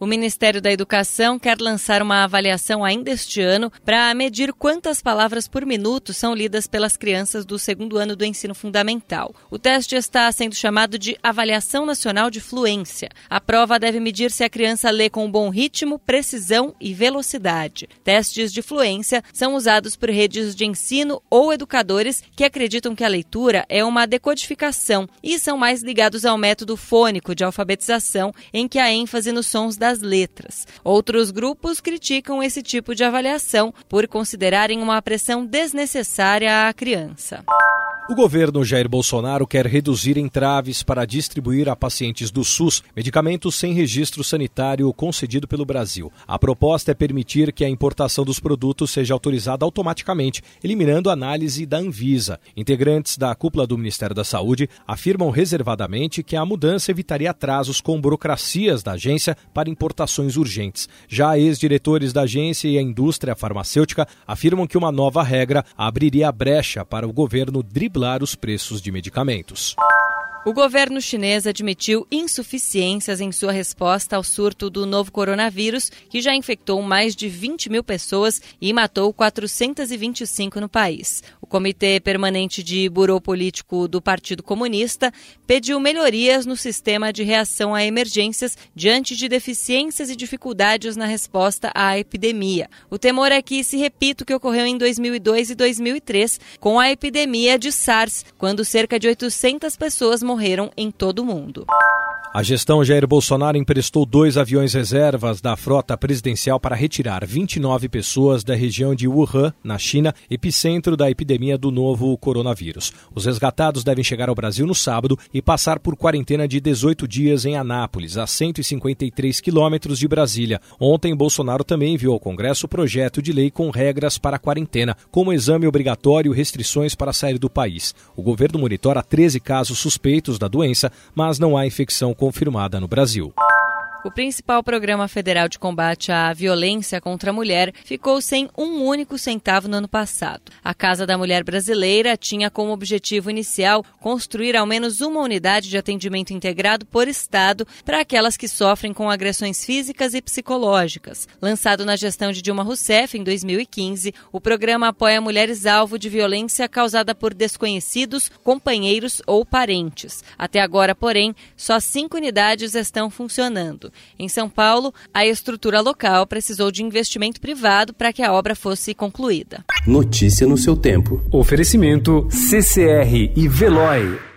O Ministério da Educação quer lançar uma avaliação ainda este ano para medir quantas palavras por minuto são lidas pelas crianças do segundo ano do ensino fundamental. O teste está sendo chamado de Avaliação Nacional de Fluência. A prova deve medir se a criança lê com bom ritmo, precisão e velocidade. Testes de fluência são usados por redes de ensino ou educadores que acreditam que a leitura é uma decodificação e são mais ligados ao método fônico de alfabetização, em que há ênfase nos sons da das letras. Outros grupos criticam esse tipo de avaliação por considerarem uma pressão desnecessária à criança. O governo Jair Bolsonaro quer reduzir entraves para distribuir a pacientes do SUS medicamentos sem registro sanitário concedido pelo Brasil. A proposta é permitir que a importação dos produtos seja autorizada automaticamente, eliminando a análise da Anvisa. Integrantes da cúpula do Ministério da Saúde afirmam reservadamente que a mudança evitaria atrasos com burocracias da agência para importações urgentes. Já ex-diretores da agência e a indústria farmacêutica afirmam que uma nova regra abriria a brecha para o governo driblar os preços de medicamentos. O governo chinês admitiu insuficiências em sua resposta ao surto do novo coronavírus, que já infectou mais de 20 mil pessoas e matou 425 no país. O Comitê Permanente de Burô Político do Partido Comunista pediu melhorias no sistema de reação a emergências diante de deficiências e dificuldades na resposta à epidemia. O temor é que se repita o que ocorreu em 2002 e 2003 com a epidemia de SARS, quando cerca de 800 pessoas morreram em todo o mundo. A gestão Jair Bolsonaro emprestou dois aviões reservas da frota presidencial para retirar 29 pessoas da região de Wuhan, na China, epicentro da epidemia do novo coronavírus. Os resgatados devem chegar ao Brasil no sábado e passar por quarentena de 18 dias em Anápolis, a 153 quilômetros de Brasília. Ontem, Bolsonaro também enviou ao Congresso o projeto de lei com regras para a quarentena, como exame obrigatório e restrições para sair do país. O governo monitora 13 casos suspeitos da doença, mas não há infecção confirmada no Brasil. O principal programa federal de combate à violência contra a mulher ficou sem um único centavo no ano passado. A Casa da Mulher Brasileira tinha como objetivo inicial construir ao menos uma unidade de atendimento integrado por Estado para aquelas que sofrem com agressões físicas e psicológicas. Lançado na gestão de Dilma Rousseff em 2015, o programa apoia mulheres alvo de violência causada por desconhecidos, companheiros ou parentes. Até agora, porém, só cinco unidades estão funcionando. Em São Paulo, a estrutura local precisou de investimento privado para que a obra fosse concluída. Notícia no seu tempo. Oferecimento CCR e Veloy.